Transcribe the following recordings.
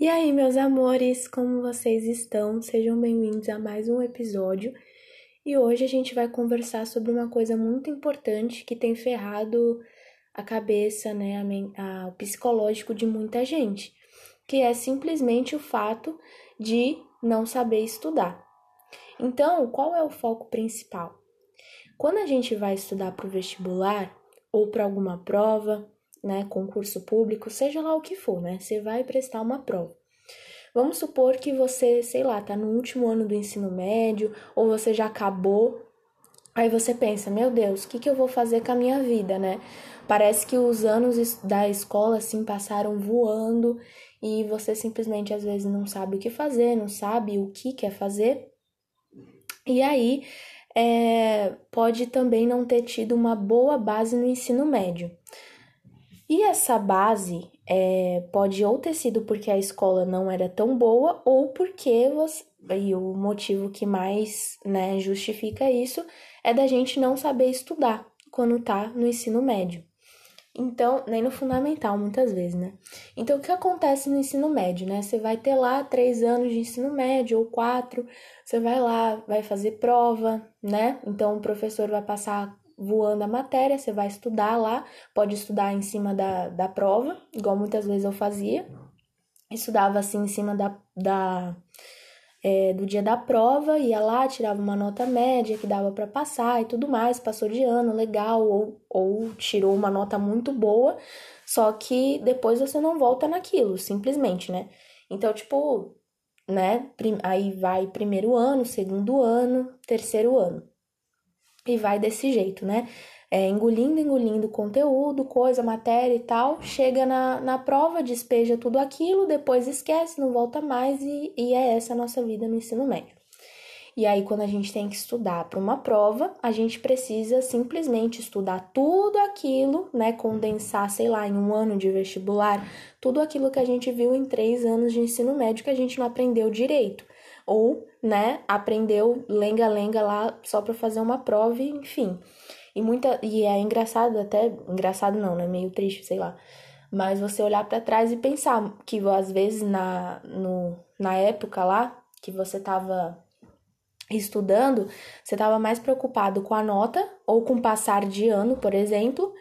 E aí, meus amores, como vocês estão? Sejam bem-vindos a mais um episódio. E hoje a gente vai conversar sobre uma coisa muito importante que tem ferrado a cabeça, né, a, a, o psicológico de muita gente, que é simplesmente o fato de não saber estudar. Então, qual é o foco principal? Quando a gente vai estudar para o vestibular ou para alguma prova, né, concurso público, seja lá o que for, né? Você vai prestar uma prova. Vamos supor que você, sei lá, tá no último ano do ensino médio ou você já acabou. Aí você pensa, meu Deus, o que, que eu vou fazer com a minha vida, né? Parece que os anos da escola assim passaram voando e você simplesmente às vezes não sabe o que fazer, não sabe o que quer fazer. E aí é, pode também não ter tido uma boa base no ensino médio. E essa base é, pode ou ter sido porque a escola não era tão boa, ou porque você. E o motivo que mais né, justifica isso é da gente não saber estudar quando tá no ensino médio. Então, nem no fundamental, muitas vezes, né? Então, o que acontece no ensino médio, né? Você vai ter lá três anos de ensino médio ou quatro, você vai lá, vai fazer prova, né? Então, o professor vai passar voando a matéria, você vai estudar lá, pode estudar em cima da, da prova, igual muitas vezes eu fazia. Estudava assim em cima da, da é, do dia da prova, ia lá, tirava uma nota média que dava para passar e tudo mais, passou de ano, legal, ou, ou tirou uma nota muito boa, só que depois você não volta naquilo, simplesmente, né? Então, tipo, né? Aí vai primeiro ano, segundo ano, terceiro ano e vai desse jeito, né? É, engolindo, engolindo conteúdo, coisa, matéria e tal, chega na, na prova, despeja tudo aquilo, depois esquece, não volta mais e, e é essa a nossa vida no ensino médio. E aí, quando a gente tem que estudar para uma prova, a gente precisa simplesmente estudar tudo aquilo, né? Condensar, sei lá, em um ano de vestibular, tudo aquilo que a gente viu em três anos de ensino médio que a gente não aprendeu direito ou, né, aprendeu lenga-lenga lá só para fazer uma prova, enfim. E muita e é engraçado até, engraçado não, né, meio triste, sei lá. Mas você olhar para trás e pensar que às vezes na no, na época lá que você estava estudando, você estava mais preocupado com a nota ou com passar de ano, por exemplo,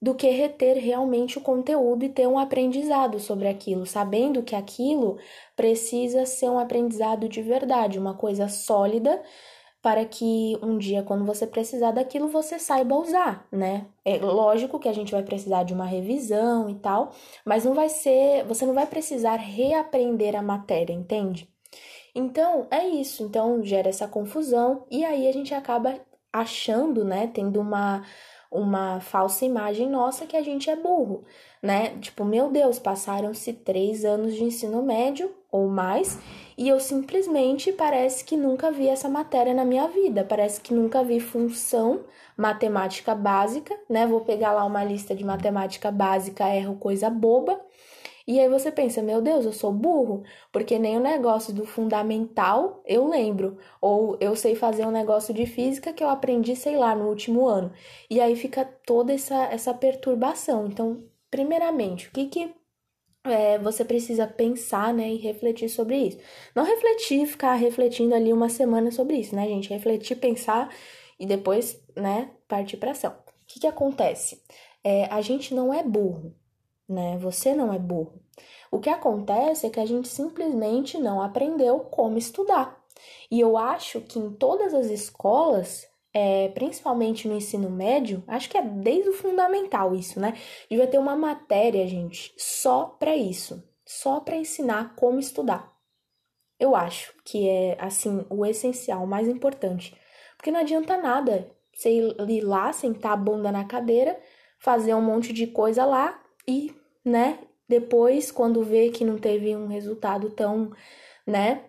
do que reter realmente o conteúdo e ter um aprendizado sobre aquilo, sabendo que aquilo precisa ser um aprendizado de verdade, uma coisa sólida para que um dia, quando você precisar daquilo, você saiba usar, né? É lógico que a gente vai precisar de uma revisão e tal, mas não vai ser, você não vai precisar reaprender a matéria, entende? Então, é isso. Então, gera essa confusão e aí a gente acaba achando, né, tendo uma uma falsa imagem nossa que a gente é burro, né? Tipo, meu Deus, passaram-se três anos de ensino médio ou mais e eu simplesmente parece que nunca vi essa matéria na minha vida, parece que nunca vi função matemática básica, né? Vou pegar lá uma lista de matemática básica, erro coisa boba e aí você pensa, meu Deus, eu sou burro, porque nem o negócio do fundamental eu lembro, ou eu sei fazer um negócio de física que eu aprendi, sei lá, no último ano. E aí fica toda essa, essa perturbação. Então, primeiramente, o que que é, você precisa pensar, né, e refletir sobre isso. Não refletir, ficar refletindo ali uma semana sobre isso, né, gente? Refletir, pensar e depois, né, partir para ação. O que que acontece? É, a gente não é burro, né? Você não é burro. O que acontece é que a gente simplesmente não aprendeu como estudar. E eu acho que em todas as escolas, é, principalmente no ensino médio, acho que é desde o fundamental isso, né? Devia ter uma matéria, gente, só para isso, só para ensinar como estudar. Eu acho que é assim o essencial, o mais importante, porque não adianta nada você ir lá, sentar a bunda na cadeira, fazer um monte de coisa lá e né? Depois, quando vê que não teve um resultado tão, né,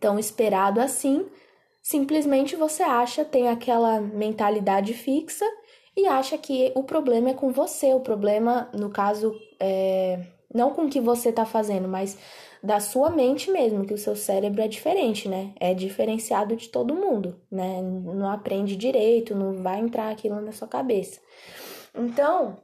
tão esperado assim, simplesmente você acha, tem aquela mentalidade fixa e acha que o problema é com você, o problema, no caso, é não com o que você tá fazendo, mas da sua mente mesmo, que o seu cérebro é diferente, né? É diferenciado de todo mundo, né? Não aprende direito, não vai entrar aquilo na sua cabeça. Então,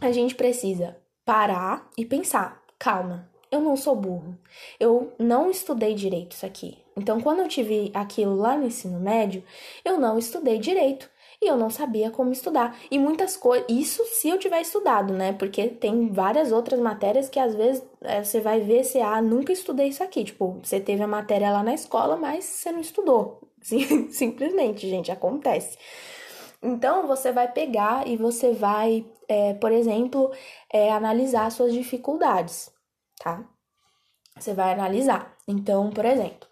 a gente precisa parar e pensar: calma, eu não sou burro. Eu não estudei direito isso aqui. Então, quando eu tive aquilo lá no ensino médio, eu não estudei direito e eu não sabia como estudar. E muitas coisas, isso se eu tiver estudado, né? Porque tem várias outras matérias que às vezes é, você vai ver se, ah, nunca estudei isso aqui. Tipo, você teve a matéria lá na escola, mas você não estudou. Sim, simplesmente, gente, acontece. Então, você vai pegar e você vai, é, por exemplo, é, analisar suas dificuldades, tá? Você vai analisar. Então, por exemplo,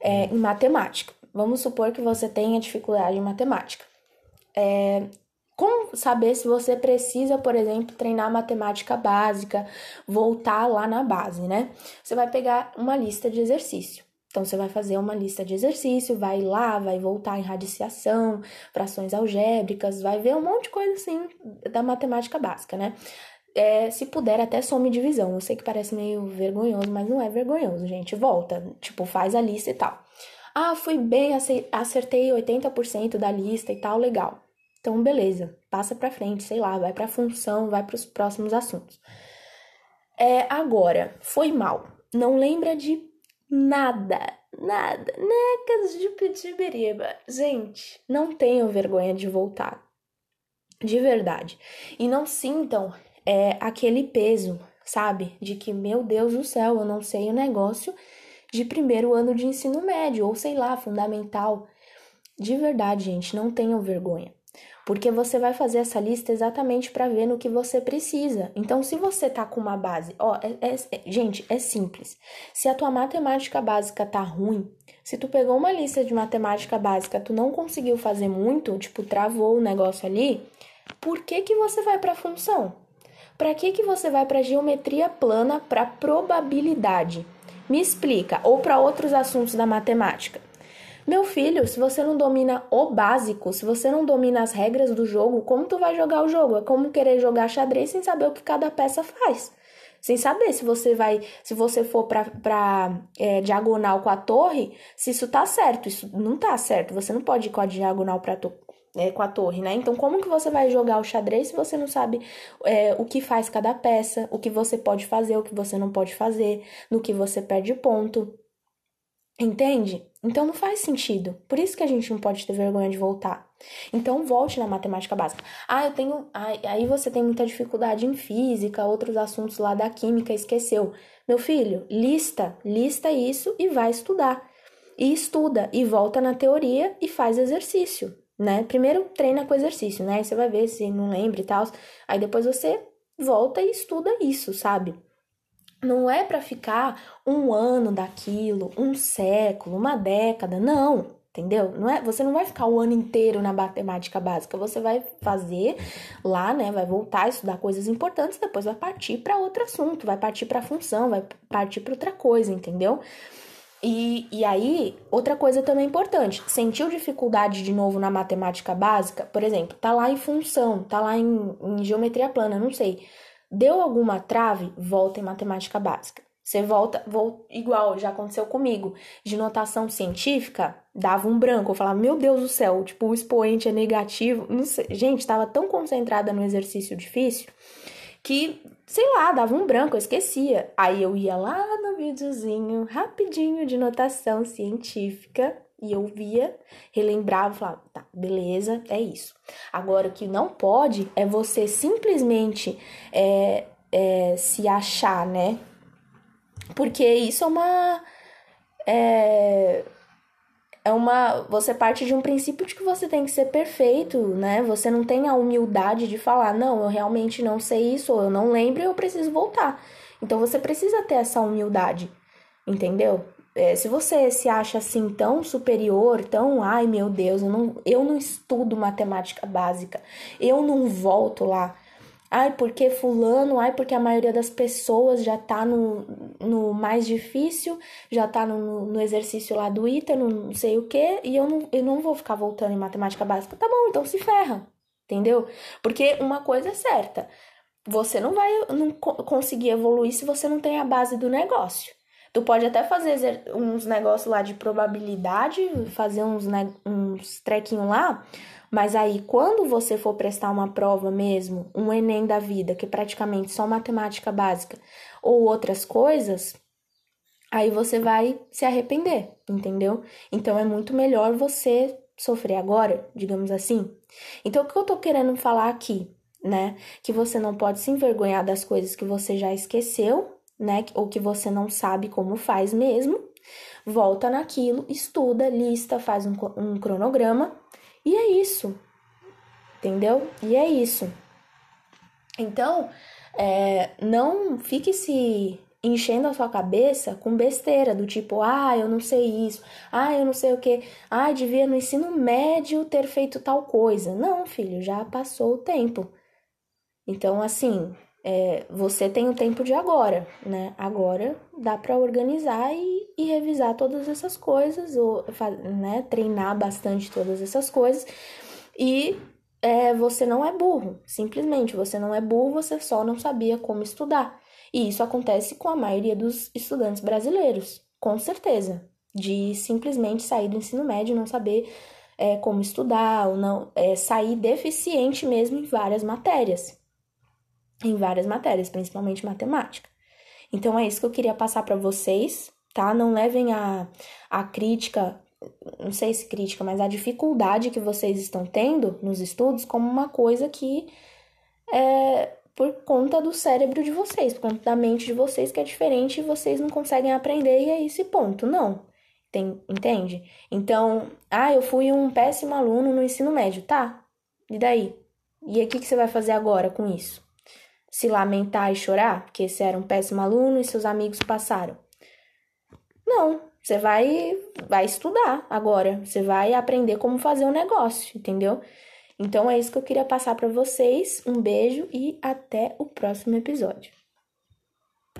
é, em matemática. Vamos supor que você tenha dificuldade em matemática. É, como saber se você precisa, por exemplo, treinar matemática básica, voltar lá na base, né? Você vai pegar uma lista de exercício. Então, você vai fazer uma lista de exercício, vai lá, vai voltar em radiciação, frações algébricas, vai ver um monte de coisa assim da matemática básica, né? É, se puder, até some divisão. Eu sei que parece meio vergonhoso, mas não é vergonhoso, gente. Volta, tipo, faz a lista e tal. Ah, fui bem, acertei 80% da lista e tal, legal. Então, beleza, passa para frente, sei lá, vai para função, vai para os próximos assuntos. É, agora, foi mal. Não lembra de Nada, nada, necas de pitibiriba. Gente, não tenham vergonha de voltar. De verdade. E não sintam é, aquele peso, sabe? De que, meu Deus do céu, eu não sei o negócio de primeiro ano de ensino médio, ou sei lá, fundamental. De verdade, gente, não tenham vergonha porque você vai fazer essa lista exatamente para ver no que você precisa. Então, se você tá com uma base, ó, é, é, é, gente, é simples. Se a tua matemática básica tá ruim, se tu pegou uma lista de matemática básica, tu não conseguiu fazer muito, tipo, travou o negócio ali, por que que você vai para função? Para que que você vai para geometria plana, para probabilidade? Me explica, ou para outros assuntos da matemática. Meu filho, se você não domina o básico, se você não domina as regras do jogo, como tu vai jogar o jogo? É como querer jogar xadrez sem saber o que cada peça faz. Sem saber se você vai, se você for pra, pra é, diagonal com a torre, se isso tá certo. Isso não tá certo. Você não pode ir com a diagonal pra to é, com a torre, né? Então, como que você vai jogar o xadrez se você não sabe é, o que faz cada peça, o que você pode fazer, o que você não pode fazer, no que você perde ponto? Entende? Então não faz sentido. Por isso que a gente não pode ter vergonha de voltar. Então volte na matemática básica. Ah, eu tenho. Aí você tem muita dificuldade em física, outros assuntos lá da química, esqueceu. Meu filho, lista, lista isso e vai estudar. E estuda, e volta na teoria e faz exercício, né? Primeiro treina com exercício, né? Aí você vai ver se não lembra e tal. Aí depois você volta e estuda isso, sabe? Não é para ficar um ano daquilo, um século, uma década, não, entendeu? Não é, você não vai ficar o ano inteiro na matemática básica, você vai fazer lá, né, vai voltar a estudar coisas importantes, depois vai partir para outro assunto, vai partir para função, vai partir para outra coisa, entendeu? E, e aí, outra coisa também importante, sentiu dificuldade de novo na matemática básica, por exemplo, tá lá em função, tá lá em, em geometria plana, não sei. Deu alguma trave? Volta em matemática básica. Você volta, igual já aconteceu comigo, de notação científica, dava um branco, eu falava, meu Deus do céu, tipo, o expoente é negativo. Gente, estava tão concentrada no exercício difícil que, sei lá, dava um branco, eu esquecia. Aí eu ia lá no videozinho rapidinho de notação científica e eu via, relembrava, falava, tá, beleza, é isso. Agora, o que não pode é você simplesmente é, é, se achar, né? Porque isso é uma. É, é uma. Você parte de um princípio de que você tem que ser perfeito, né? Você não tem a humildade de falar, não, eu realmente não sei isso, ou eu não lembro e eu preciso voltar. Então você precisa ter essa humildade, entendeu? É, se você se acha assim tão superior, tão, ai meu Deus, eu não, eu não estudo matemática básica, eu não volto lá. Ai, porque fulano, ai, porque a maioria das pessoas já tá no, no mais difícil, já tá no, no exercício lá do ITER, não sei o que, e eu não, eu não vou ficar voltando em matemática básica. Tá bom, então se ferra, entendeu? Porque uma coisa é certa, você não vai não conseguir evoluir se você não tem a base do negócio. Tu pode até fazer uns negócios lá de probabilidade, fazer uns, né, uns trequinhos lá, Mas aí, quando você for prestar uma prova mesmo, um Enem da vida, que é praticamente só matemática básica, ou outras coisas, aí você vai se arrepender, entendeu? Então é muito melhor você sofrer agora, digamos assim. Então, o que eu tô querendo falar aqui, né? Que você não pode se envergonhar das coisas que você já esqueceu, né? Ou que você não sabe como faz mesmo. Volta naquilo, estuda, lista, faz um, um cronograma e é isso. Entendeu? E é isso. Então, é, não fique se enchendo a sua cabeça com besteira do tipo, ah, eu não sei isso, ah, eu não sei o que, ah, devia no ensino médio ter feito tal coisa. Não, filho, já passou o tempo. Então, assim, é, você tem o tempo de agora, né? Agora dá para organizar e, e, revisar todas essas coisas, ou né, treinar bastante todas essas coisas. E é, você não é burro, simplesmente você não é burro, você só não sabia como estudar. E isso acontece com a maioria dos estudantes brasileiros, com certeza, de simplesmente sair do ensino médio e não saber é, como estudar, ou não é, sair deficiente mesmo em várias matérias em várias matérias, principalmente matemática. Então é isso que eu queria passar para vocês, tá? Não levem a, a crítica, não sei se crítica, mas a dificuldade que vocês estão tendo nos estudos como uma coisa que é por conta do cérebro de vocês, por conta da mente de vocês que é diferente e vocês não conseguem aprender e é esse ponto. Não. Tem, entende? Então, ah, eu fui um péssimo aluno no ensino médio, tá? E daí? E o que, que você vai fazer agora com isso? Se lamentar e chorar porque você era um péssimo aluno e seus amigos passaram. Não, você vai vai estudar agora, você vai aprender como fazer o um negócio, entendeu? Então é isso que eu queria passar para vocês. Um beijo e até o próximo episódio.